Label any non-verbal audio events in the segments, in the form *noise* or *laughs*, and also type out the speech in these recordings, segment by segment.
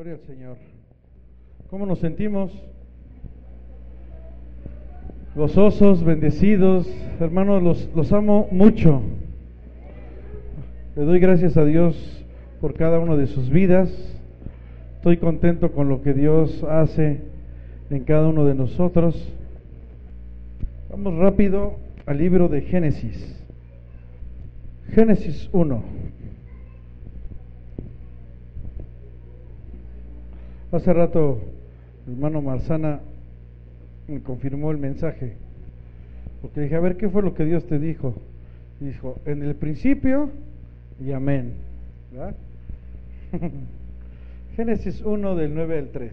Gloria al Señor. ¿Cómo nos sentimos? Gozosos, bendecidos. Hermanos, los, los amo mucho. Le doy gracias a Dios por cada una de sus vidas. Estoy contento con lo que Dios hace en cada uno de nosotros. Vamos rápido al libro de Génesis. Génesis 1. Hace rato, el hermano Marzana me confirmó el mensaje. Porque dije, a ver, ¿qué fue lo que Dios te dijo? Y dijo, en el principio y amén. *laughs* Génesis 1 del 9 al 3.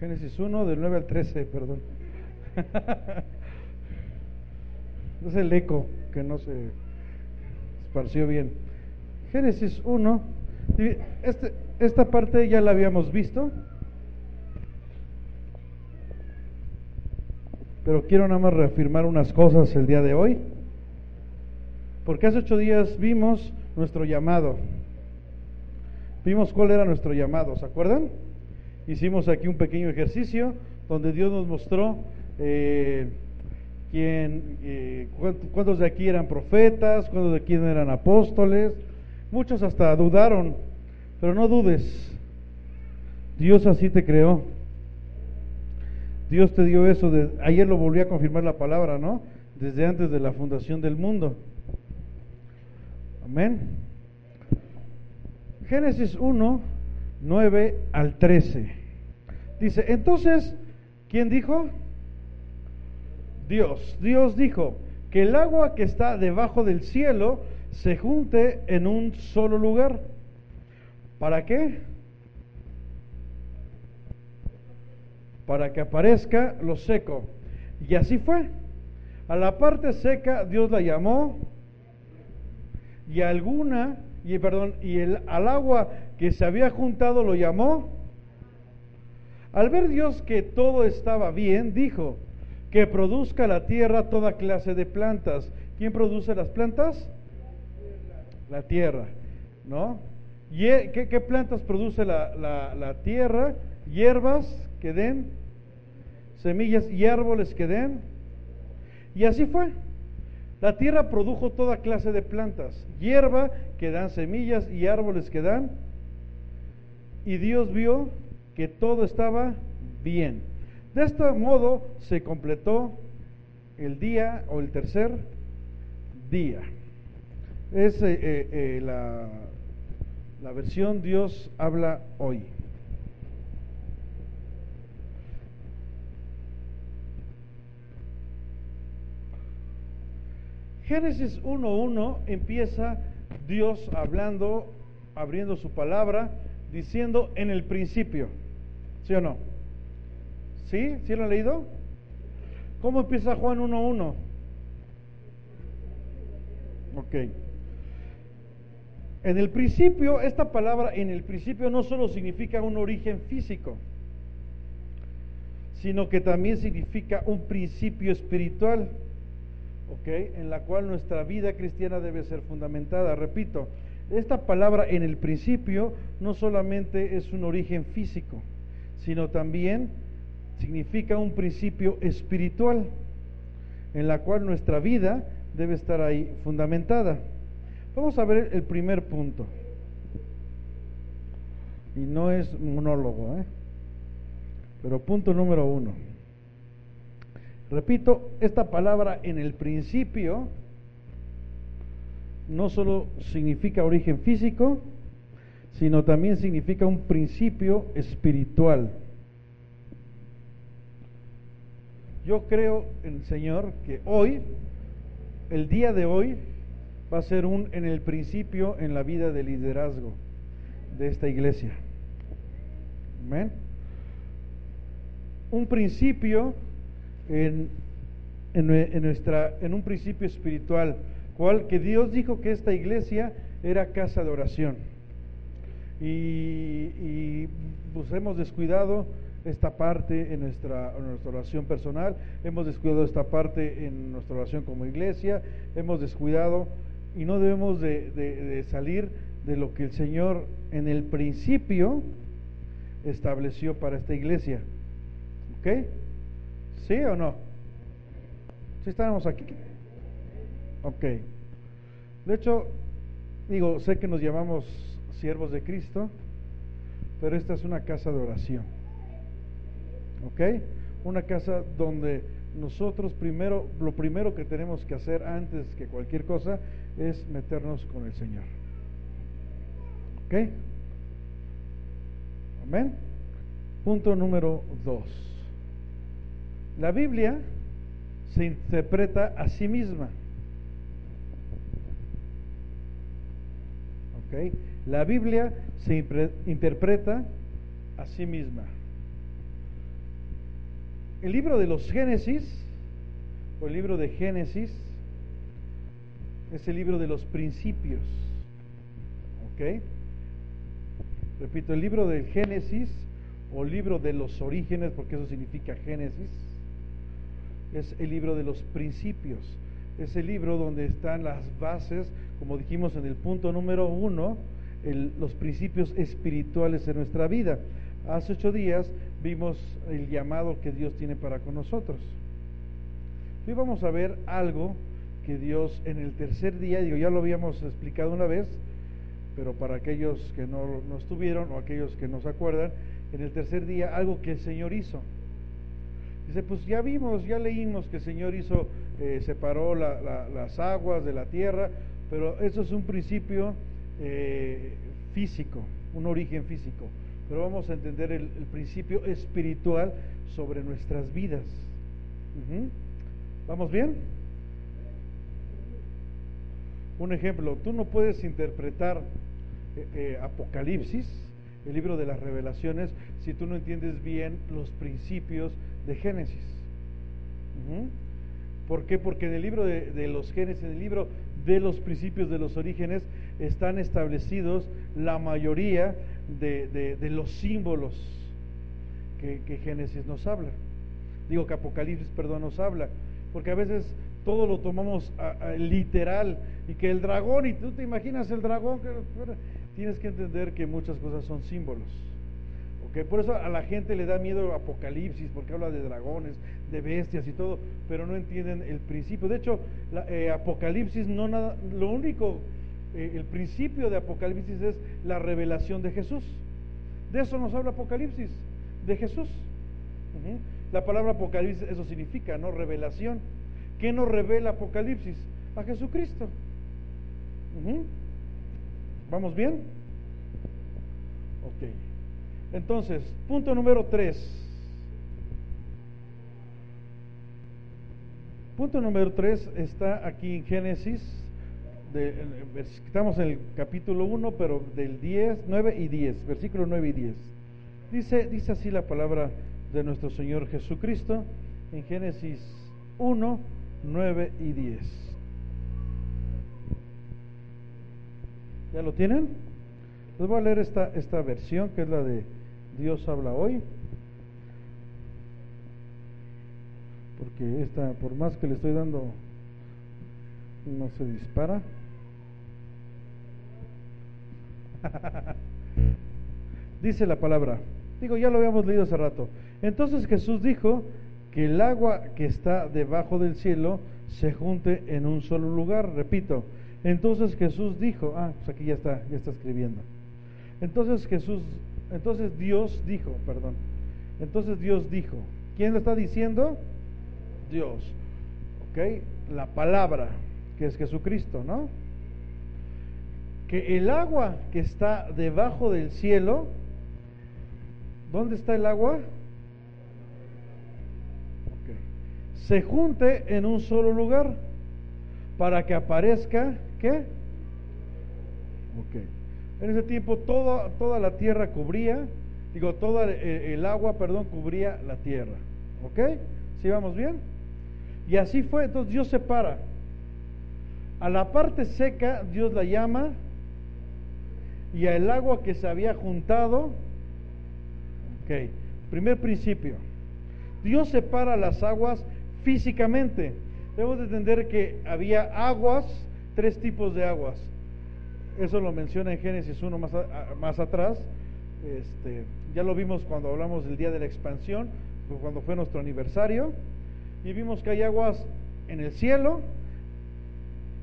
Génesis 1 del 9 al 13, perdón. *laughs* es el eco que no se esparció bien. Génesis 1, este, esta parte ya la habíamos visto, pero quiero nada más reafirmar unas cosas el día de hoy. Porque hace ocho días vimos nuestro llamado. Vimos cuál era nuestro llamado, ¿se acuerdan? Hicimos aquí un pequeño ejercicio donde Dios nos mostró eh, quién, eh, cuántos de aquí eran profetas, cuántos de aquí eran apóstoles. Muchos hasta dudaron, pero no dudes. Dios así te creó. Dios te dio eso. De, ayer lo volví a confirmar la palabra, ¿no? Desde antes de la fundación del mundo. Amén. Génesis 1, 9 al 13. Dice, entonces, ¿quién dijo? Dios. Dios dijo que el agua que está debajo del cielo se junte en un solo lugar. ¿Para qué? Para que aparezca lo seco. Y así fue. A la parte seca Dios la llamó y alguna y perdón, y el, al agua que se había juntado lo llamó. Al ver Dios que todo estaba bien, dijo que produzca la tierra toda clase de plantas. ¿Quién produce las plantas? La tierra, ¿no? ¿Y qué, qué plantas produce la, la, la tierra? Hierbas que den, semillas y árboles que den. Y así fue. La tierra produjo toda clase de plantas, hierba que dan semillas y árboles que dan. Y Dios vio que todo estaba bien. De este modo se completó el día o el tercer día. Es eh, eh, eh, la, la versión Dios habla hoy. Génesis 1.1 empieza Dios hablando, abriendo su palabra, diciendo en el principio. ¿Sí o no? ¿Sí? ¿Sí lo han leído? ¿Cómo empieza Juan 1.1? Ok. En el principio, esta palabra en el principio no solo significa un origen físico, sino que también significa un principio espiritual. En la cual nuestra vida cristiana debe ser fundamentada. Repito, esta palabra en el principio no solamente es un origen físico, sino también significa un principio espiritual, en la cual nuestra vida debe estar ahí fundamentada. Vamos a ver el primer punto. Y no es monólogo, ¿eh? pero punto número uno. Repito, esta palabra en el principio no solo significa origen físico, sino también significa un principio espiritual. Yo creo en el Señor que hoy, el día de hoy, va a ser un en el principio en la vida de liderazgo. de esta iglesia. Amén. Un principio en, en, nuestra, en un principio espiritual, cual que Dios dijo que esta iglesia era casa de oración. Y, y pues hemos descuidado esta parte en nuestra, nuestra oración personal, hemos descuidado esta parte en nuestra oración como iglesia, hemos descuidado y no debemos de, salir de lo que el Señor en el principio estableció para esta iglesia. ¿Ok? ¿Sí o no? ¿Sí estamos aquí? Ok. De hecho, digo, sé que nos llamamos siervos de Cristo, pero esta es una casa de oración. ¿Ok? Una casa donde nosotros primero, lo primero que tenemos que hacer antes que cualquier cosa es meternos con el Señor. ¿Ok? Amén. Punto número dos. La Biblia se interpreta a sí misma. ¿Ok? La Biblia se interpreta a sí misma. El libro de los Génesis, o el libro de Génesis, es el libro de los principios. ¿Ok? Repito, el libro del Génesis, o libro de los orígenes, porque eso significa Génesis, es el libro de los principios. Es el libro donde están las bases, como dijimos en el punto número uno, los principios espirituales de nuestra vida. Hace ocho días vimos el llamado que Dios tiene para con nosotros. Hoy vamos a ver algo que Dios en el tercer día, digo, ya lo habíamos explicado una vez, pero para aquellos que no, no estuvieron o aquellos que no se acuerdan, en el tercer día algo que el Señor hizo. Dice, pues ya vimos, ya leímos que el Señor hizo, eh, separó las aguas de la tierra, pero eso es un principio eh, físico, un origen físico pero vamos a entender el, principio espiritual sobre nuestras vidas. ¿Vamos bien? Un ejemplo, tú no puedes interpretar eh, eh, Apocalipsis, el libro de las revelaciones, si tú no entiendes bien los principios de Génesis. ¿Por qué? Porque en el libro de, de, los Génesis, en el libro de los principios de los orígenes, están establecidos la mayoría de, los símbolos que, Génesis nos habla. Digo que Apocalipsis, perdón, nos habla, porque a veces todo lo tomamos literal y que el dragón, y tú te imaginas el dragón, tienes que entender que muchas cosas son símbolos. Por eso a la gente le da miedo Apocalipsis, porque habla de dragones, de bestias y todo, pero no entienden el principio. De hecho, eh, Apocalipsis no nada, lo único eh, el principio de Apocalipsis es la revelación de Jesús. De eso nos habla Apocalipsis, de Jesús. La palabra Apocalipsis, eso significa, ¿no? Revelación. ¿Qué nos revela Apocalipsis? A Jesucristo. ¿Vamos bien? Ok. Entonces, punto número tres. Punto número tres está aquí en Génesis estamos en el capítulo 1, pero del 10, 9 y 10, versículo 9 y 10. Dice, dice así la palabra de nuestro Señor Jesucristo en Génesis 1, 9 y 10. ¿Ya lo tienen? Les voy a leer esta, esta versión que es la de Dios habla hoy. Porque esta, por más que le estoy dando, no se dispara. *laughs* Dice la palabra, digo, ya lo habíamos leído hace rato. Entonces Jesús dijo que el agua que está debajo del cielo se junte en un solo lugar. Repito, entonces Jesús dijo, ah, pues aquí ya está, ya está escribiendo. Entonces Jesús, entonces Dios dijo, perdón. Entonces Dios dijo, ¿quién lo está diciendo? Dios. ¿Ok? La palabra, que es Jesucristo, ¿no? que el agua que está debajo del cielo, ¿dónde está el agua? Se junte en un solo lugar para que aparezca, ¿qué? Ok. En ese tiempo toda, toda la tierra cubría, digo, todo el, agua, perdón, cubría la tierra. ¿Ok? ¿Sí vamos bien? Y así fue, entonces Dios separa. A la parte seca Dios la llama y al agua que se había juntado, ok, primer principio, Dios separa las aguas físicamente. Debemos entender que había aguas, tres tipos de aguas. Eso lo menciona en Génesis 1 más, más atrás. Este, ya lo vimos cuando hablamos del día de la expansión, cuando fue nuestro aniversario. Y vimos que hay aguas en el cielo,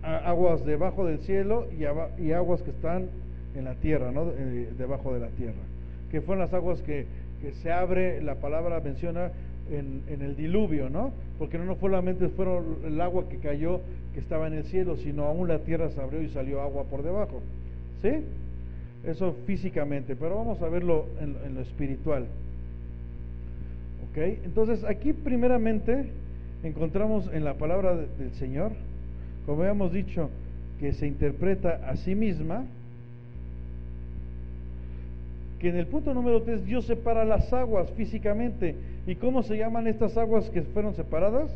aguas debajo del cielo y, aguas que están en la tierra, ¿no? Eh, debajo de la tierra. Que fueron las aguas que, que se abre, la palabra menciona en, el diluvio, ¿no? Porque no, solamente fueron el agua que cayó que estaba en el cielo, sino aún la tierra se abrió y salió agua por debajo. ¿Sí? Eso físicamente, pero vamos a verlo en, lo espiritual. ¿Ok? Entonces aquí primeramente encontramos en la palabra del Señor, como habíamos dicho, que se interpreta a sí misma, que en el punto número 3 Dios separa las aguas físicamente. ¿Y cómo se llaman estas aguas que fueron separadas?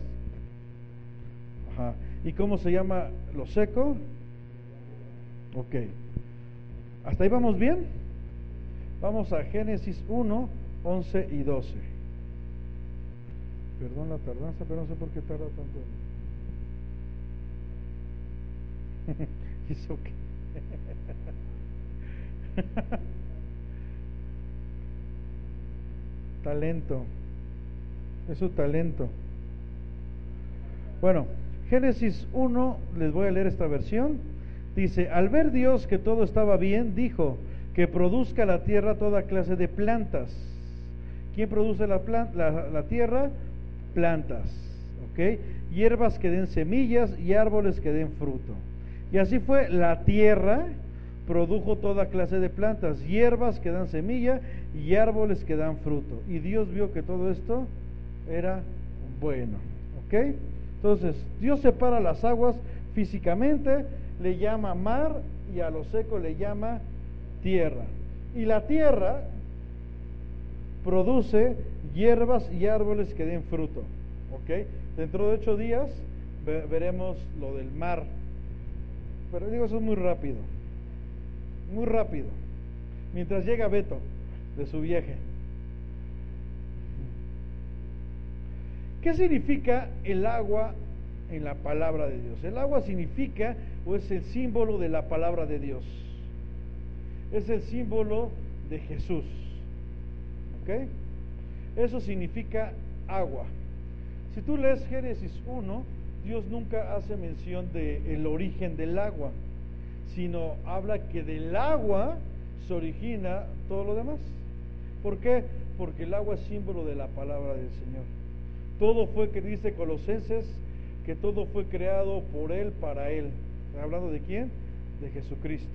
Ajá. ¿Y cómo se llama lo seco? Ok. ¿Hasta ahí vamos bien? Vamos a Génesis 1, 11 y 12. Perdón la tardanza, pero no sé por qué tarda tanto. *laughs* It's okay. *laughs* talento. Es su talento. Bueno, Génesis 1, les voy a leer esta versión. Dice, al ver Dios que todo estaba bien, dijo, que produzca la tierra toda clase de plantas. ¿Quién produce la, la, tierra? Plantas. ¿Ok? Hierbas que den semillas y árboles que den fruto. Y así fue, la tierra produjo toda clase de plantas, hierbas que dan semilla y árboles que dan fruto. Y Dios vio que todo esto era bueno. ¿Ok? Entonces, Dios separa las aguas físicamente, le llama mar y a lo seco le llama tierra. Y la tierra produce hierbas y árboles que den fruto. ¿Ok? Dentro de ocho días veremos lo del mar. Pero digo, eso es muy rápido. Muy rápido. Mientras llega Beto de su viaje. ¿Qué significa el agua en la palabra de Dios? El agua significa o es el símbolo de la palabra de Dios. Es el símbolo de Jesús. ¿Ok? Eso significa agua. Si tú lees Génesis 1, Dios nunca hace mención del el origen del agua, sino habla que del agua se origina todo lo demás. ¿Por qué? Porque el agua es símbolo de la palabra del Señor. Todo fue, que dice Colosenses, que todo fue creado por Él, para Él. ¿Hablando de quién? De Jesucristo.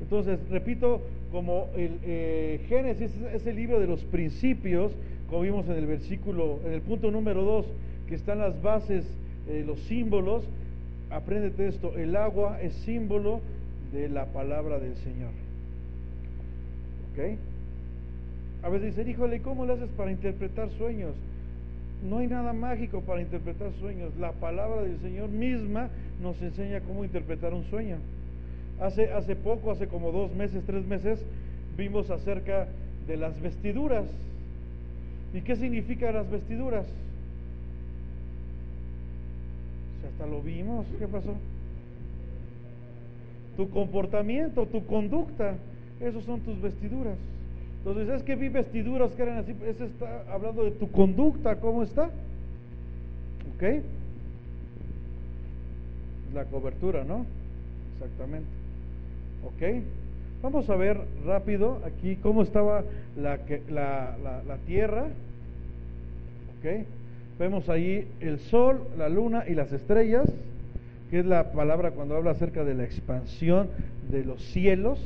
Entonces, repito, como el eh, Génesis es el libro de los principios, como vimos en el versículo, en el punto número 2, que están las bases, eh, los símbolos, apréndete esto, el agua es símbolo de la palabra del Señor. ¿Ok? A veces dicen, híjole, ¿cómo le haces para interpretar sueños? No hay nada mágico para interpretar sueños. La palabra del Señor misma nos enseña cómo interpretar un sueño. Hace, hace poco, hace como dos meses, tres meses, vimos acerca de las vestiduras. ¿Y qué significan las vestiduras? Si hasta lo vimos, ¿qué pasó? Tu comportamiento, tu conducta, esos son tus vestiduras. Entonces, es que vi vestiduras que eran así, eso está hablando de tu conducta, ¿cómo está? ¿Ok? La cobertura, ¿no? Exactamente. ¿Ok? Vamos a ver rápido aquí cómo estaba la, la, la, tierra. ¿Ok? Vemos ahí el sol, la luna y las estrellas, que es la palabra cuando habla acerca de la expansión de los cielos.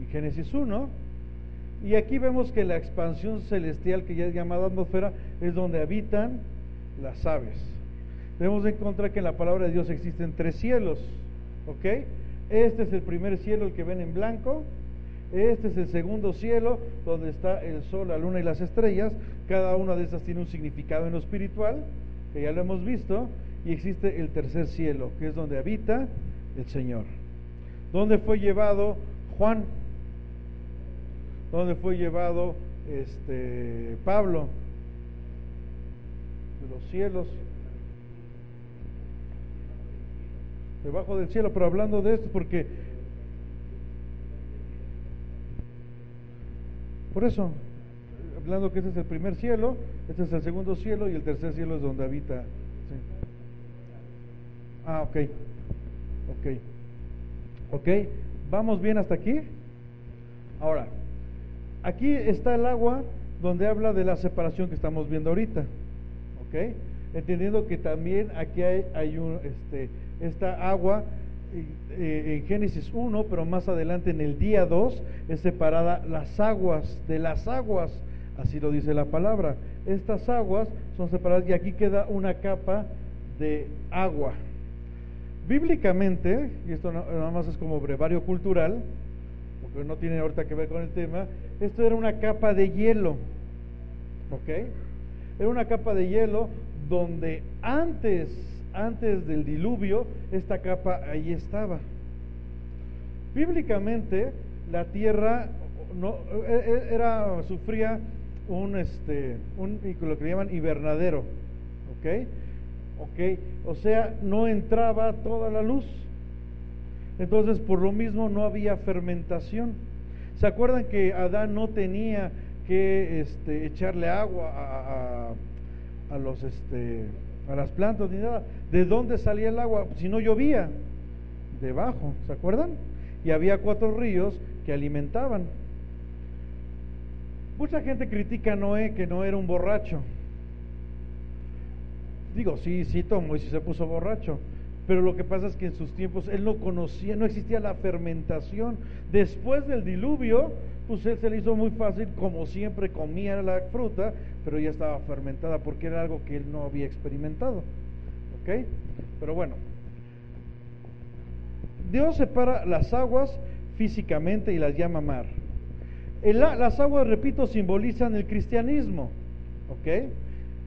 En Génesis 1. Y aquí vemos que la expansión celestial, que ya es llamada atmósfera, es donde habitan las aves. Debemos encontrar que en la palabra de Dios existen tres cielos, ¿ok? Este es el primer cielo, el que ven en blanco. Este es el segundo cielo, donde está el sol, la luna y las estrellas. Cada una de estas tiene un significado en lo espiritual, que ya lo hemos visto. Y existe el tercer cielo, que es donde habita el Señor. ¿Dónde fue llevado Juan? ¿Dónde fue llevado este, Pablo? De los cielos. Debajo del cielo, pero hablando de esto, porque por eso, hablando que este es el primer cielo, este es el segundo cielo y el tercer cielo es donde habita. Ah, ok, ok, ok, vamos bien hasta aquí. Ahora, aquí está el agua donde habla de la separación que estamos viendo ahorita, ok, entendiendo que también aquí hay, un, este, esta agua eh, en Génesis 1, pero más adelante en el día 2 es separada las aguas de las aguas, así lo dice la palabra. Estas aguas son separadas y aquí queda una capa de agua. Bíblicamente, y esto nada más es como brevario cultural, porque no tiene ahorita que ver con el tema, esto era una capa de hielo, ¿ok? Era una capa de hielo donde antes, antes del diluvio, esta capa ahí estaba. Bíblicamente, la tierra no, e- e- era, sufría un, este, un, lo que llaman hibernadero, ¿ok? ¿ok? O sea, no entraba toda la luz. Entonces, por lo mismo, no había fermentación. ¿Se acuerdan que Adán no tenía que este, echarle agua a, este, a las plantas ni nada? ¿De dónde salía el agua? Si no llovía, debajo, ¿se acuerdan? Y había cuatro ríos que alimentaban. Mucha gente critica a Noé que no era un borracho. Digo, sí, sí tomó y sí se puso borracho. Pero lo que pasa es que en sus tiempos él no conocía, no existía la fermentación. Después del diluvio, pues él se le hizo muy fácil, como siempre comía la fruta, pero ya estaba fermentada porque era algo que él no había experimentado. ¿Ok? Pero bueno, Dios separa las aguas físicamente y las llama mar. Las aguas, repito, simbolizan el cristianismo. ¿Ok?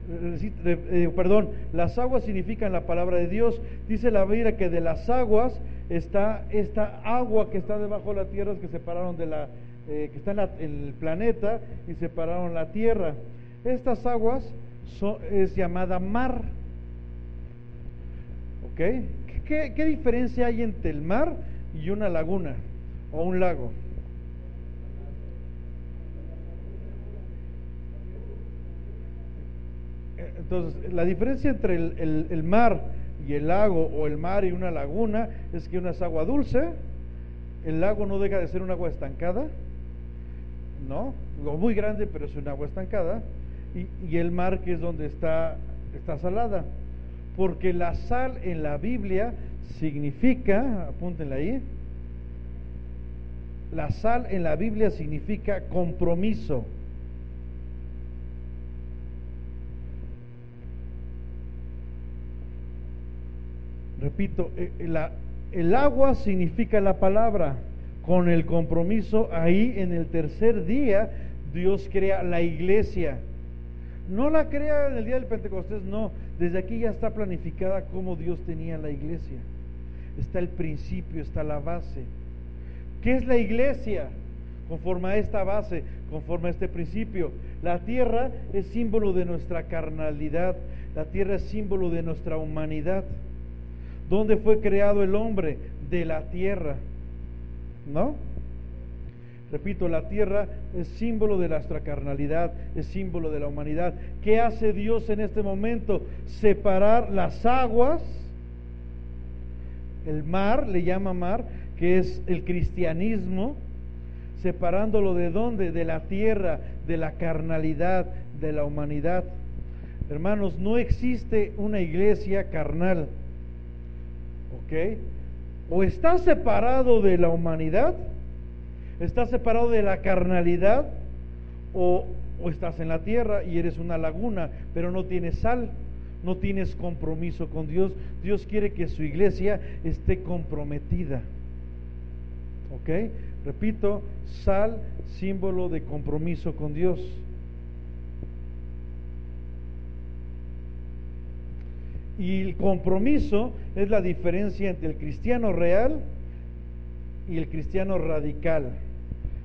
Eh, perdón, las aguas significan la palabra de Dios. Dice la Biblia que de las aguas está esta agua que está debajo de la tierra, que separaron de la, eh, que está en, la- el planeta y separaron la tierra. Estas aguas son- es llamada mar. ¿Ok? ¿Qué, qué diferencia hay entre el mar y una laguna o un lago? Entonces, la diferencia entre el, mar y el lago o el mar y una laguna es que una es agua dulce, el lago no deja de ser un agua estancada, ¿no? O muy grande, pero es un agua estancada, y, y el mar que es donde está, está salada. Porque la sal en la Biblia significa, apúntenla ahí, la sal en la Biblia significa compromiso. Repito, eh, eh, el agua significa la palabra. Con el compromiso, ahí en el tercer día, Dios crea la iglesia. No la crea en el día del Pentecostés, no. Desde aquí ya está planificada cómo Dios tenía la iglesia. Está el principio, está la base. ¿Qué es la iglesia? Conforme a esta base, conforme a este principio. La tierra es símbolo de nuestra carnalidad. La tierra es símbolo de nuestra humanidad. ¿Dónde fue creado el hombre? De la tierra. ¿No? Repito, la tierra es símbolo de nuestra carnalidad, es símbolo de la humanidad. ¿Qué hace Dios en este momento? Separar las aguas, el mar, le llama mar, que es el cristianismo, separándolo de dónde? De la tierra, de la carnalidad, de la humanidad. Hermanos, no existe una iglesia carnal. O está separado de la humanidad, estás separado de la carnalidad, o, o estás en la tierra y eres una laguna, pero no tienes sal, no tienes compromiso con Dios. Dios quiere que su iglesia esté comprometida. ¿Ok? Repito, sal, símbolo de compromiso con Dios. Y el compromiso es la diferencia entre el cristiano real y el cristiano radical.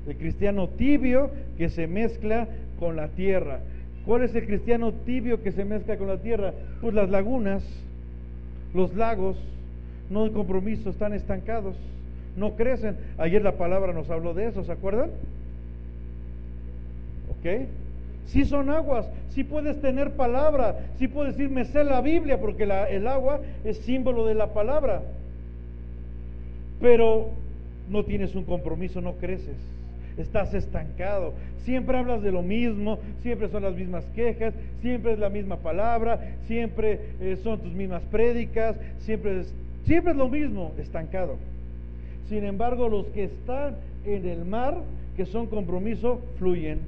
El cristiano tibio que se mezcla con la tierra. ¿Cuál es el cristiano tibio que se mezcla con la tierra? Pues las lagunas, los lagos, no hay compromiso, están estancados, no crecen. Ayer la palabra nos habló de eso, ¿se acuerdan? ¿Ok? Sí son aguas, sí puedes tener palabra, sí puedes decir, me sé la Biblia, porque el agua es símbolo de la palabra. Pero no tienes un compromiso, no creces, estás estancado. Siempre hablas de lo mismo, siempre son las mismas quejas, siempre es la misma palabra, siempre eh, son tus mismas prédicas, siempre es, siempre es lo mismo, estancado. Sin embargo, los que están en el mar, que son compromiso, fluyen,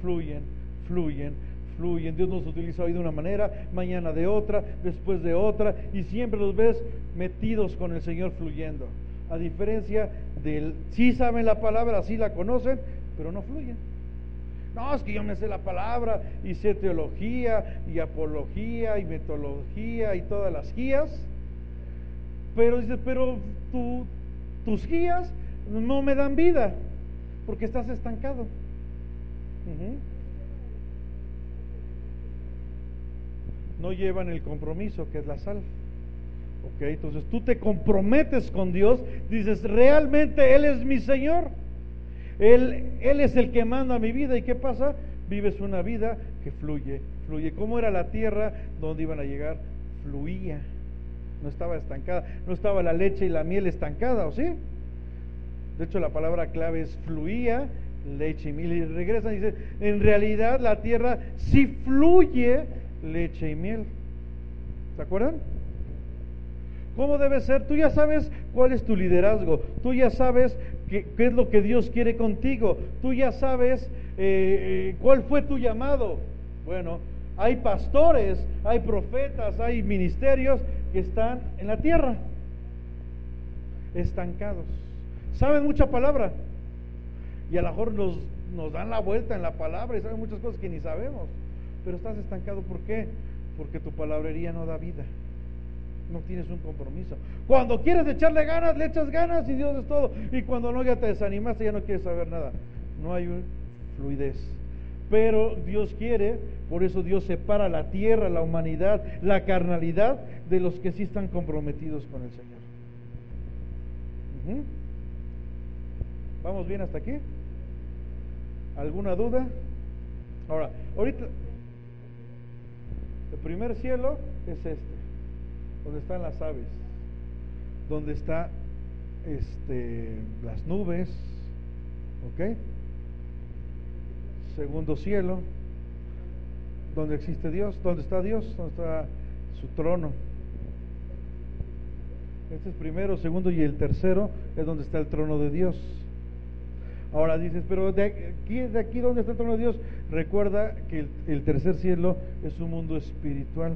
fluyen, fluyen, fluyen. Dios nos utiliza hoy de una manera, mañana de otra, después de otra, y siempre los ves metidos con el Señor fluyendo. A diferencia del, sí saben la palabra, sí la conocen, pero no fluyen. No, es que yo me sé la palabra y sé teología y apología y metodología y todas las guías. Pero dice, pero tus guías no me dan vida porque estás estancado. No llevan el compromiso que es la sal. Ok, entonces tú te comprometes con Dios, dices, realmente Él es mi Señor. Él, Él es el que manda mi vida. ¿Y qué pasa? Vives una vida que fluye, fluye. ¿Cómo era la tierra donde iban a llegar? Fluía. No estaba estancada. No estaba la leche y la miel estancada, ¿o sí? De hecho, la palabra clave es fluía, leche y miel. Y regresan y dicen, en realidad la tierra sí fluye leche y miel. ¿Se acuerdan? ¿Cómo debe ser? Tú ya sabes cuál es tu liderazgo, tú ya sabes qué, es lo que Dios quiere contigo, tú ya sabes eh, eh, cuál fue tu llamado. Bueno, hay pastores, hay profetas, hay ministerios que están en la tierra, estancados. Saben mucha palabra y a lo mejor nos, nos dan la vuelta en la palabra y saben muchas cosas que ni sabemos pero estás estancado. ¿Por qué? Porque tu palabrería no da vida. No tienes un compromiso. Cuando quieres echarle ganas, le echas ganas y Dios es todo. Y cuando no, ya te desanimaste, ya no quieres saber nada. No hay fluidez. Pero Dios quiere, por eso Dios separa la tierra, la humanidad, la carnalidad de los que sí están comprometidos con el Señor. ¿Vamos bien hasta aquí? ¿Alguna duda? Ahora, ahorita, el primer cielo es este, donde están las aves, donde está este, las nubes, ¿ok? Segundo cielo, donde existe Dios, donde está Dios, donde está su trono. Este es primero, segundo y el tercero es donde está el trono de Dios. Ahora dices, pero de aquí, de aquí donde está el trono de Dios, recuerda que el, tercer cielo es un mundo espiritual.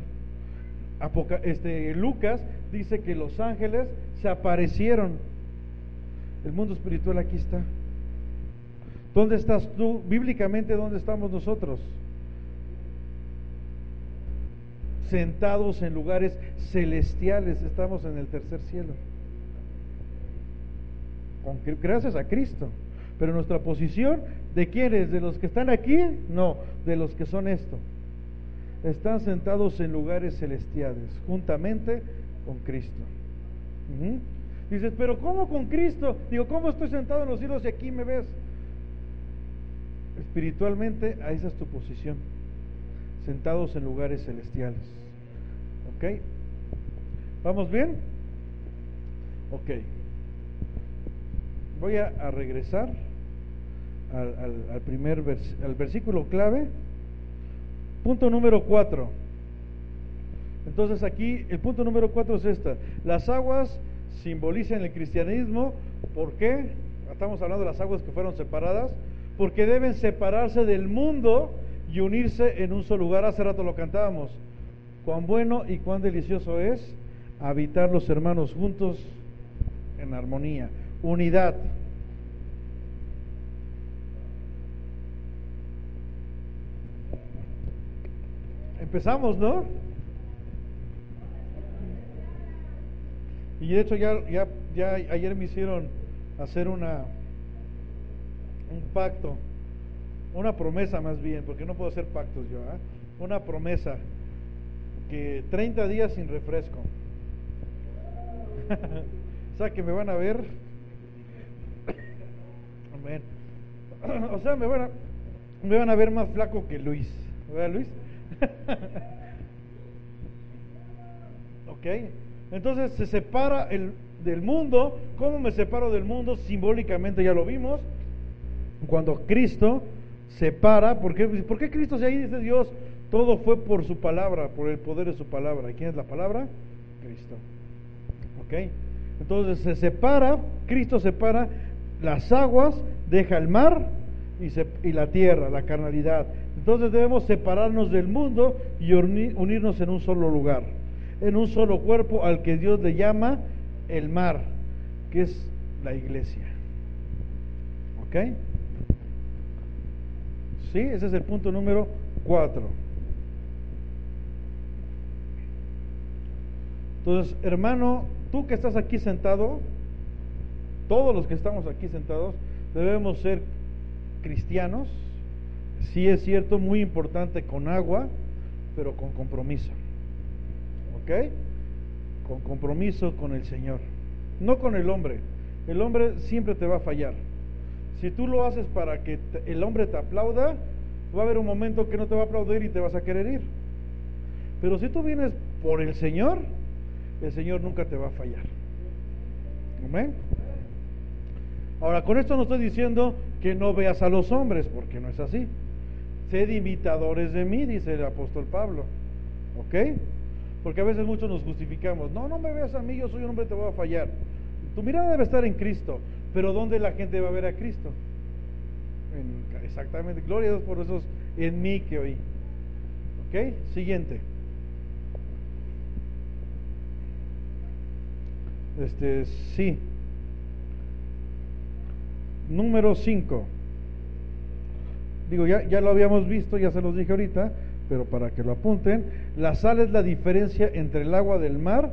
este, Lucas dice que los ángeles se aparecieron. El mundo espiritual aquí está. ¿Dónde estás tú? Bíblicamente, ¿dónde estamos nosotros? Sentados en lugares celestiales, estamos en el tercer cielo. gracias a Cristo. Pero nuestra posición, ¿de quiénes? ¿De los que están aquí? No, de los que son esto. Están sentados en lugares celestiales, juntamente con Cristo. Dices, pero ¿cómo con Cristo? Digo, ¿cómo estoy sentado en los cielos y aquí me ves? Espiritualmente, esa es tu posición. Sentados en lugares celestiales. ¿Ok? ¿Vamos bien? Ok. Voy a, regresar al, primer versículo clave. Punto número 4. Entonces aquí el punto número 4 es esta. Las aguas simbolizan el cristianismo. ¿Por qué? Estamos hablando de las aguas que fueron separadas. Porque deben separarse del mundo y unirse en un solo lugar. Hace rato lo cantábamos. Cuán bueno y cuán delicioso es habitar los hermanos juntos en armonía unidad. Empezamos, ¿no? Y de hecho ya, ya, ayer me hicieron hacer una un pacto, una promesa más bien, porque no puedo hacer pactos yo, ¿eh? una promesa que 30 días sin refresco. *laughs* o sea que me van a ver Amén. *clears throat* o sea, me van a, me van a ver más flaco que Luis. ¿Verdad, Luis? *laughs* ok. Entonces se separa el, del mundo. ¿Cómo me separo del mundo? Simbólicamente ya lo vimos. Cuando Cristo separa, ¿por qué, ¿por qué Cristo si ahí dice Dios? Todo fue por su palabra, por el poder de su palabra. ¿Y quién es la palabra? Cristo. ¿Ok? Entonces se separa, Cristo separa las aguas, deja el mar y, la tierra, la carnalidad. Entonces debemos separarnos del mundo y unirnos en un solo lugar, en un solo cuerpo al que Dios le llama el mar, que es la iglesia. ¿Ok? Sí, ese es el punto número cuatro. Entonces, hermano, tú que estás aquí sentado, todos los que estamos aquí sentados, debemos ser cristianos, sí es cierto, muy importante con agua, pero con compromiso. ¿Ok? Con compromiso con el Señor, no con el hombre. El hombre siempre te va a fallar. Si tú lo haces para que el hombre te aplauda, va a haber un momento que no te va a aplaudir y te vas a querer ir. Pero si tú vienes por el Señor, el Señor nunca te va a fallar. Amén. Ahora, con esto no estoy diciendo que no veas a los hombres, porque no es así. Sed imitadores de mí, dice el apóstol Pablo. ¿Ok? Porque a veces muchos nos justificamos. No, no me veas a mí, yo soy un hombre, te voy a fallar. Tu mirada debe estar en Cristo. Pero ¿dónde la gente va a ver a Cristo? exactamente. Gloria a Dios por esos en mí que oí. ¿Ok? Siguiente. Este, sí. Número 5. Digo, ya, ya lo habíamos visto, ya se los dije ahorita, pero para que lo apunten, la sal es la diferencia entre el agua del mar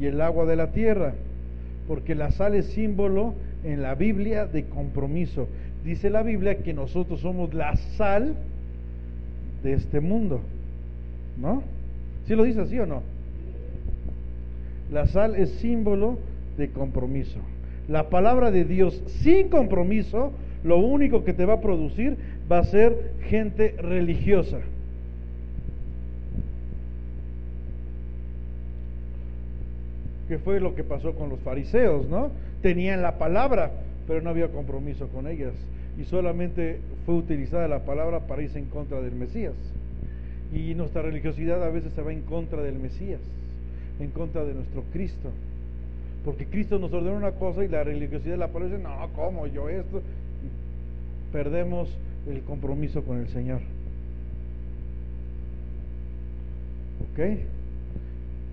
y el agua de la tierra, porque la sal es símbolo en la Biblia de compromiso. Dice la Biblia que nosotros somos la sal de este mundo, ¿no? ¿Sí lo dice así o no? La sal es símbolo de compromiso. La palabra de Dios sin compromiso, lo único que te va a producir va a ser gente religiosa. ¿Qué fue lo que pasó con los fariseos, no? Tenían la palabra, pero no había compromiso con ellas. Y solamente fue utilizada la palabra para irse en contra del Mesías. Y nuestra religiosidad a veces se va en contra del Mesías, en contra de nuestro Cristo. Porque Cristo nos ordena una cosa y la religiosidad la palabra dice, no, ¿cómo yo esto? perdemos el compromiso con el Señor. ¿Ok?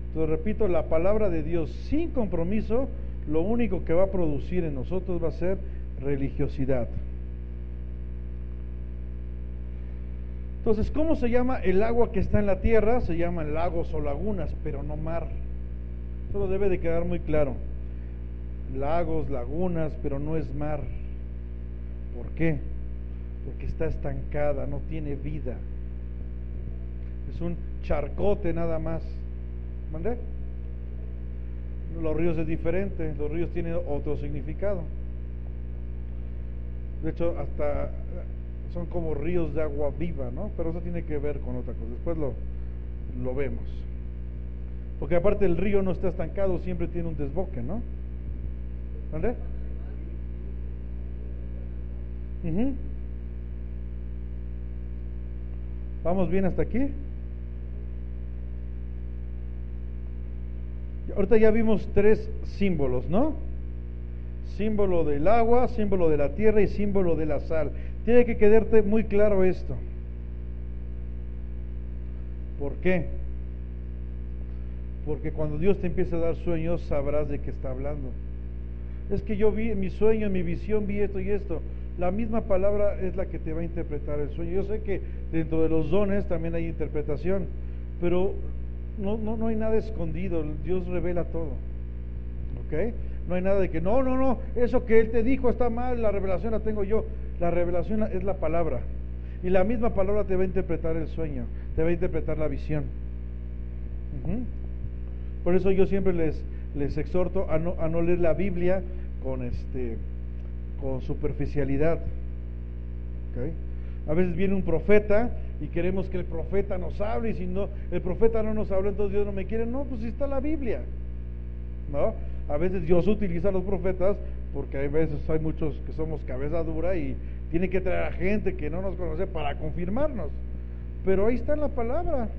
Entonces repito, la palabra de Dios sin compromiso, lo único que va a producir en nosotros va a ser religiosidad. Entonces, ¿cómo se llama el agua que está en la tierra? Se llaman lagos o lagunas, pero no mar. Debe de quedar muy claro. Lagos, lagunas, pero no es mar. ¿Por qué? Porque está estancada, no tiene vida. Es un charcote nada más. ¿Mandé? Los ríos es diferente, los ríos tienen otro significado. De hecho, hasta son como ríos de agua viva, ¿no? Pero eso tiene que ver con otra cosa. Después lo, lo vemos. Porque aparte el río no está estancado, siempre tiene un desboque, ¿no? ¿Dónde? ¿Vamos bien hasta aquí? Ahorita ya vimos tres símbolos, ¿no? Símbolo del agua, símbolo de la tierra y símbolo de la sal. Tiene que quedarte muy claro esto. ¿Por qué? Porque cuando Dios te empieza a dar sueños, sabrás de qué está hablando. Es que yo vi en mi sueño, en mi visión, vi esto y esto. La misma palabra es la que te va a interpretar el sueño. Yo sé que dentro de los dones también hay interpretación, pero no, no, no hay nada escondido, Dios revela todo. ¿Ok? No hay nada de que, no, no, no, eso que Él te dijo está mal, la revelación la tengo yo. La revelación es la palabra. Y la misma palabra te va a interpretar el sueño, te va a interpretar la visión. Por eso yo siempre les, les exhorto a no, a no leer la Biblia con, este, con superficialidad. A veces viene un profeta y queremos que el profeta nos hable y si no, el profeta no nos habla, entonces Dios no me quiere. No, pues está la Biblia. ¿No? A veces Dios utiliza a los profetas porque hay veces hay muchos que somos cabeza dura y tiene que traer a gente que no nos conoce para confirmarnos. Pero ahí está la palabra.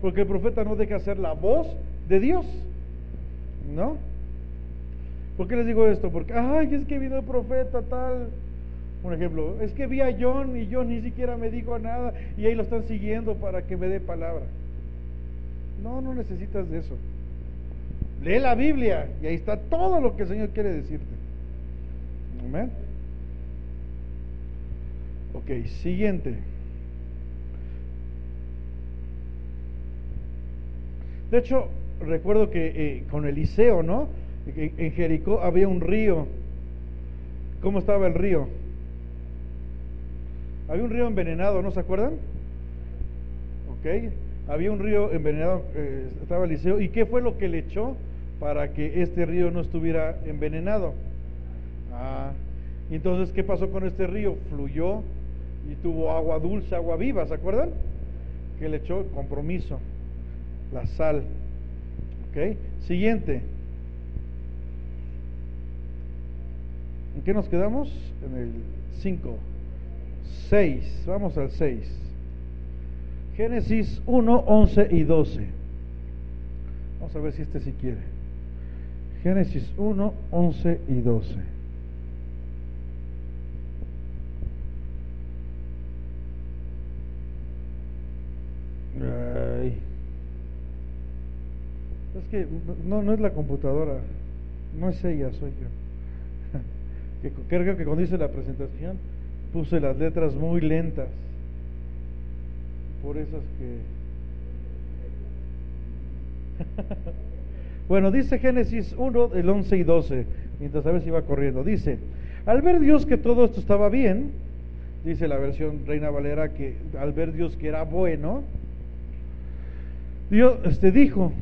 Porque el profeta no deja ser la voz de Dios. ¿No? ¿Por qué les digo esto? Porque, ay, es que vino el profeta tal. Un ejemplo, es que vi a John y John ni siquiera me dijo nada y ahí lo están siguiendo para que me dé palabra. No, no necesitas de eso. Lee la Biblia y ahí está todo lo que el Señor quiere decirte. Amén. Ok, siguiente. De hecho, recuerdo que eh, con Eliseo, ¿no? Que En Jericó había un río. ¿Cómo estaba el río? Había un río envenenado, ¿no se acuerdan? Ok. Había un río envenenado, eh, estaba Eliseo. ¿Y qué fue lo que le echó para que este río no estuviera envenenado? Ah, entonces, ¿qué pasó con este río? Fluyó y tuvo agua dulce, agua viva, ¿se acuerdan? Que le echó compromiso, la sal. Siguiente. ¿En qué nos quedamos? En el 5. 6. Vamos al 6. Génesis 1, 11 y 12. Vamos a ver si este sí quiere. Génesis 1, 11 y 12. Ay. Es que no, no es la computadora, no es ella, soy yo. *laughs* Que creo que cuando hice la presentación puse las letras muy lentas. Por eso es que... *laughs* bueno, dice Génesis 1, del 11 y 12, mientras a ver si va corriendo. Dice, al ver Dios que todo esto estaba bien, dice la versión Reina Valera que al ver Dios que era bueno, Dios este, dijo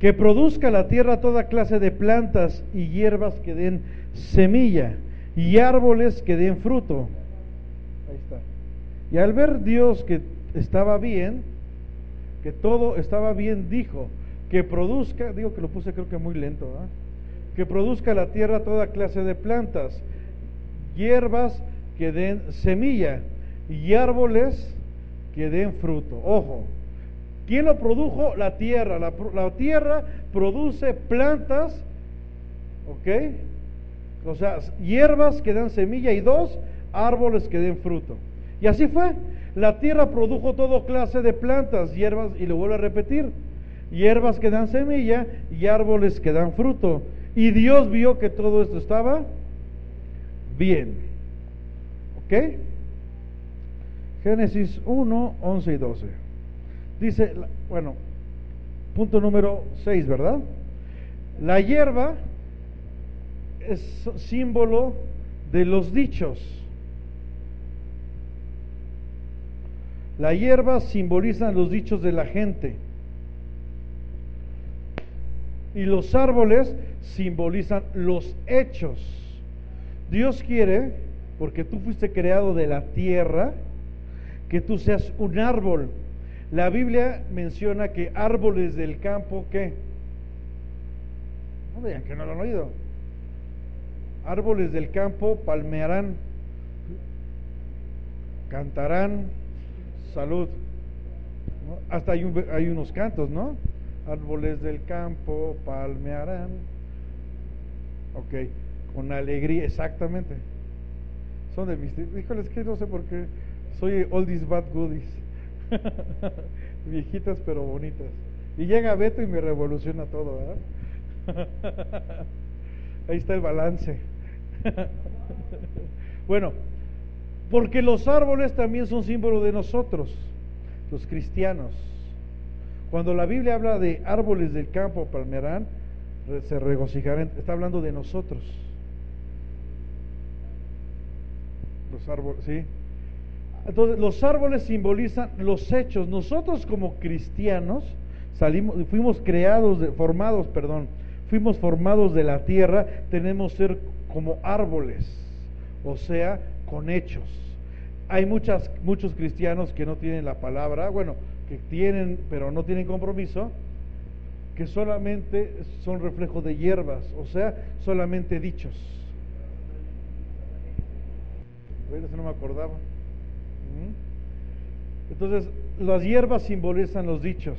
que produzca la tierra toda clase de plantas y hierbas que den semilla y árboles que den fruto. Ahí está. Y al ver Dios que estaba bien, que todo estaba bien, dijo que produzca, digo que lo puse creo que muy lento, que produzca la tierra toda clase de plantas, hierbas que den semilla y árboles que den fruto. Ojo, ¿quién lo produjo? La tierra. La, tierra produce plantas, ¿ok? O sea, hierbas que dan semilla y dos, árboles que den fruto. Y así fue. La tierra produjo todo clase de plantas, hierbas, y lo vuelvo a repetir, hierbas que dan semilla y árboles que dan fruto. Y Dios vio que todo esto estaba bien. ¿Ok? Génesis 1, 11 y 12. Dice, bueno, punto número 6, ¿verdad? La hierba es símbolo de los dichos. La hierba simboliza los dichos de la gente. Y los árboles simbolizan los hechos. Dios quiere, porque tú fuiste creado de la tierra, que tú seas un árbol. La Biblia menciona que árboles del campo, ¿qué? No digan que no lo han oído. Árboles del campo palmearán, cantarán, salud. Hasta hay, un, hay unos cantos, ¿no? Árboles del campo palmearán. Ok, con alegría, exactamente. Son de mis. Híjole, es que no sé por qué. Soy oldies bad goodies. *laughs* Viejitas pero bonitas. Y llega Beto y me revoluciona todo, ¿verdad? *laughs* Ahí está el balance. *laughs* bueno, porque los árboles también son símbolo de nosotros, los cristianos. Cuando la Biblia habla de árboles del campo palmerán, se regocijarán, está hablando de nosotros. Los árboles, ¿sí? Entonces, los árboles simbolizan los hechos. Nosotros como cristianos salimos, fuimos creados, de- formados, perdón, fuimos formados de la tierra, tenemos ser como árboles, o sea, con hechos. Hay muchas, muchos cristianos que no tienen la palabra, bueno, que tienen, pero no tienen compromiso, que solamente son reflejo de hierbas, o sea, solamente dichos. Oye, eso no me acordaba. Entonces, las hierbas simbolizan los dichos.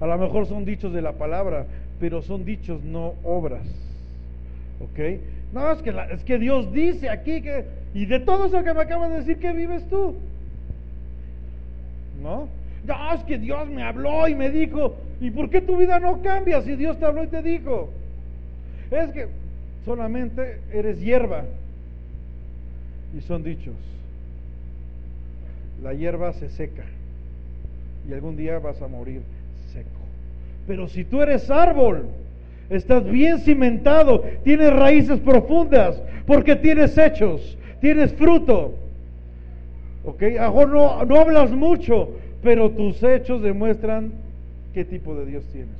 A lo mejor son dichos de la palabra, pero son dichos, no obras. ¿Ok? No, es que, es que Dios dice aquí que... Y de todo eso que me acabas de decir, ¿qué vives tú? ¿No? No, es que Dios me habló y me dijo, ¿y por qué tu vida no cambia si Dios te habló y te dijo? Es que solamente eres hierba y son dichos. La hierba se seca y algún día vas a morir seco. Pero si tú eres árbol, estás bien cimentado, tienes raíces profundas, porque tienes hechos, tienes fruto. ¿Ok? No, no hablas mucho, pero tus hechos demuestran qué tipo de Dios tienes.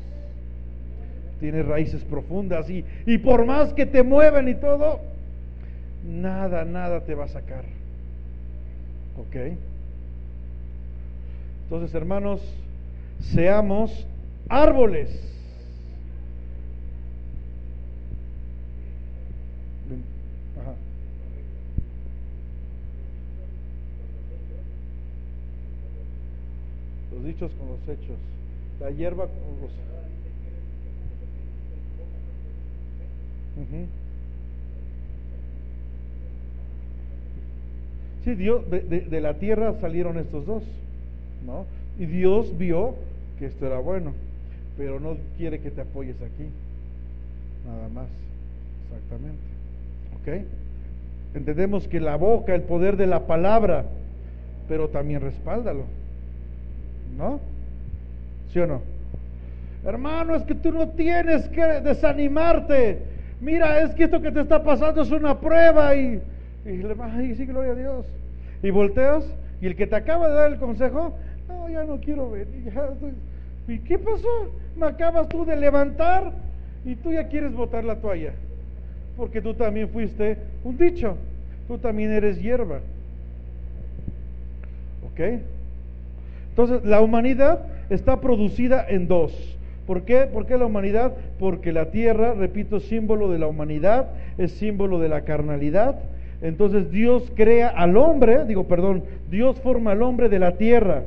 Tienes raíces profundas y, y por más que te muevan y todo, nada, nada te va a sacar. ¿Ok? Entonces, hermanos, seamos árboles. Los dichos con los hechos. La hierba con los... Ujú. Sí, Dios, de la tierra salieron estos dos, ¿no? Y Dios vio que esto era bueno, pero no quiere que te apoyes aquí, nada más, exactamente, ¿ok? Entendemos que la boca, el poder de la palabra, pero también respáldalo, ¿no? ¿Sí o no? Hermano, es que tú no tienes que desanimarte. Mira, es que esto que te está pasando es una prueba y, y le ay, sí, gloria a Dios. Y volteas y el que te acaba de dar el consejo, no, ya no quiero venir. ¿Y qué pasó? Me acabas tú de levantar y tú ya quieres botar la toalla. Porque tú también fuiste un dicho. Tú también eres hierba. ¿Ok? Entonces, la humanidad está producida en dos. ¿Por qué? ¿Por qué la humanidad? Porque la tierra, repito, es símbolo de la humanidad, es símbolo de la carnalidad. Entonces Dios crea al hombre, digo, perdón, Dios forma al hombre de la tierra.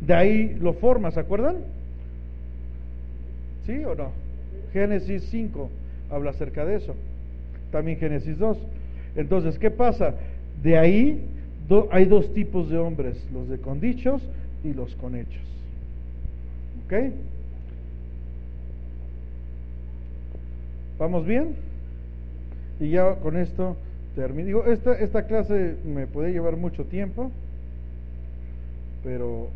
De ahí lo forma, ¿se acuerdan? ¿Sí o no? Génesis 5 habla acerca de eso. También Génesis 2. Entonces, ¿qué pasa? De ahí hay dos tipos de hombres, los de con dichos y los con hechos. ¿Ok? ¿Vamos bien? Y ya con esto termino. Digo, esta, esta clase me puede llevar mucho tiempo, pero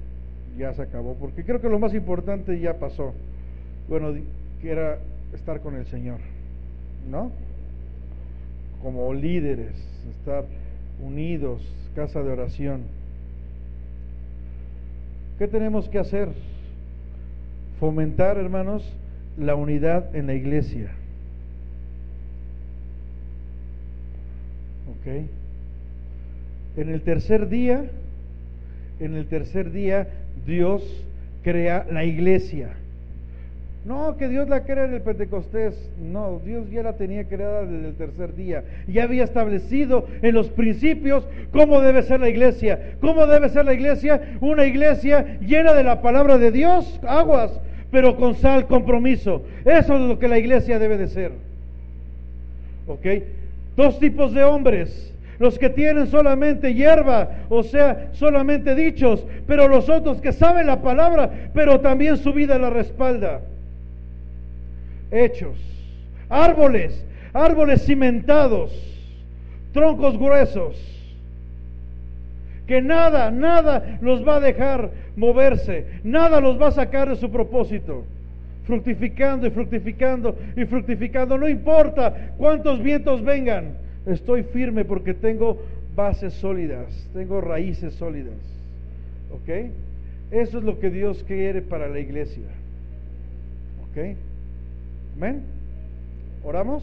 ya se acabó, porque creo que lo más importante ya pasó. Bueno, que era estar con el Señor, ¿no? Como líderes, estar unidos, casa de oración. ¿Qué tenemos que hacer? Fomentar, hermanos, la unidad en la iglesia. ¿Ok? En el tercer día, en el tercer día, Dios crea la iglesia. No, que Dios la crea en el Pentecostés. No, Dios ya la tenía creada desde el tercer día. Ya había establecido en los principios cómo debe ser la iglesia. ¿Cómo debe ser la iglesia? Una iglesia llena de la palabra de Dios, aguas, pero con sal, compromiso. Eso es lo que la iglesia debe de ser. ¿Ok? Dos tipos de hombres. Los que tienen solamente hierba, o sea, solamente dichos, pero los otros que saben la palabra, pero también su vida la respalda. Hechos. Árboles, árboles cimentados, troncos gruesos. Que nada, nada los va a dejar moverse, nada los va a sacar de su propósito. Fructificando y fructificando y fructificando, no importa cuántos vientos vengan, estoy firme porque tengo bases sólidas, tengo raíces sólidas. ¿Ok? Eso es lo que Dios quiere para la iglesia. ¿Ok? Amén. ¿Oramos?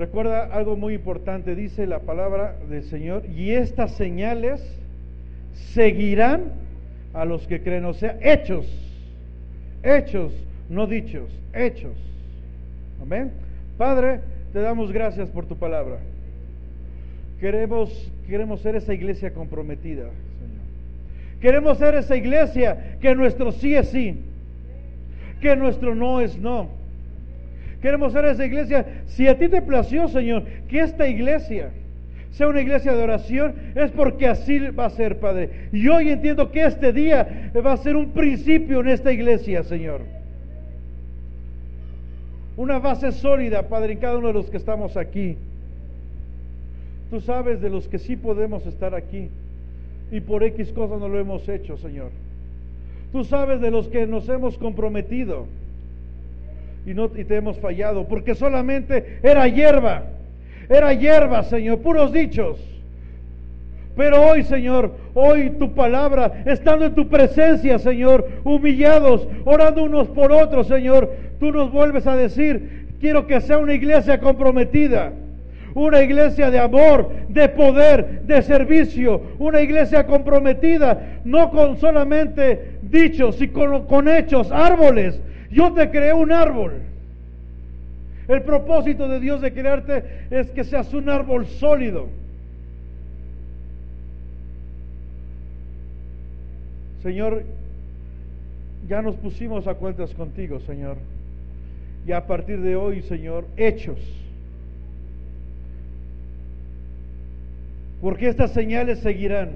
Recuerda algo muy importante, dice la palabra del Señor, y estas señales seguirán a los que creen, o sea, hechos, hechos, no dichos, hechos. Amén. Padre, te damos gracias por tu palabra. Queremos, queremos ser esa iglesia comprometida, Señor. Queremos ser esa iglesia que nuestro sí es sí, que nuestro no es no Queremos ser esa iglesia. Si a ti te plació, Señor, que esta iglesia sea una iglesia de oración, es porque así va a ser, Padre. Y hoy entiendo que este día va a ser un principio en esta iglesia, Señor. Una base sólida, Padre, en cada uno de los que estamos aquí. Tú sabes de los que sí podemos estar aquí y por X cosas no lo hemos hecho, Señor. Tú sabes de los que nos hemos comprometido y, no, y te hemos fallado, porque solamente era hierba, era hierba, Señor, puros dichos. Pero hoy, Señor, hoy tu palabra, estando en tu presencia, Señor, humillados, orando unos por otros, Señor, tú nos vuelves a decir, quiero que sea una iglesia comprometida, una iglesia de amor, de poder, de servicio, una iglesia comprometida, no con solamente dichos con, con hechos, árboles, yo te creé un árbol. El propósito de Dios de crearte es que seas un árbol sólido. Señor, ya nos pusimos a cuentas contigo, Señor. Y a partir de hoy, Señor, hechos. Porque estas señales seguirán.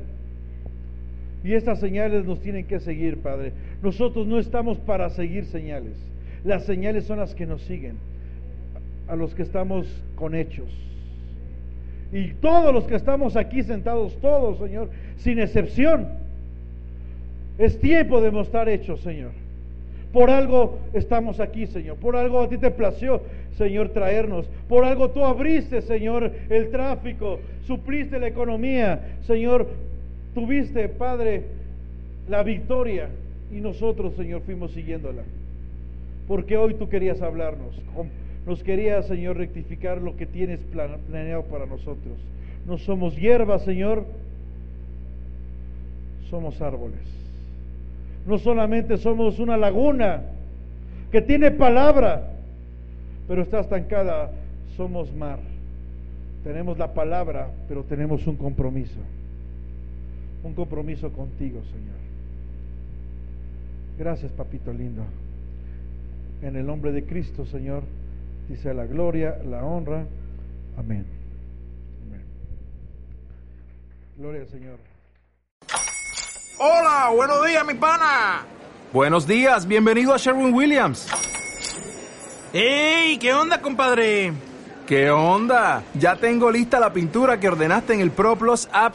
Y estas señales nos tienen que seguir, Padre. Nosotros no estamos para seguir señales. Las señales son las que nos siguen. A los que estamos con hechos. Y todos los que estamos aquí sentados, todos, Señor, sin excepción. Es tiempo de mostrar hechos, Señor. Por algo estamos aquí, Señor. Por algo a ti te plació, Señor, traernos. Por algo tú abriste, Señor, el tráfico, supliste la economía. Señor, tuviste, Padre, la victoria y nosotros, Señor, fuimos siguiéndola. Porque hoy tú querías hablarnos, nos querías, Señor, rectificar lo que tienes planeado para nosotros. No somos hierbas, Señor, somos árboles. No solamente somos una laguna que tiene palabra, pero está estancada, somos mar. Tenemos la palabra, pero tenemos un compromiso un compromiso contigo, Señor. Gracias, papito lindo. En el nombre de Cristo, Señor, dice la gloria, la honra. Amén. Amén. Gloria al Señor. Hola, buenos días, mi pana. Buenos días, bienvenido a Sherwin Williams. ¡Ey! ¿Qué onda, compadre? ¿Qué onda? Ya tengo lista la pintura que ordenaste en el ProPlus app.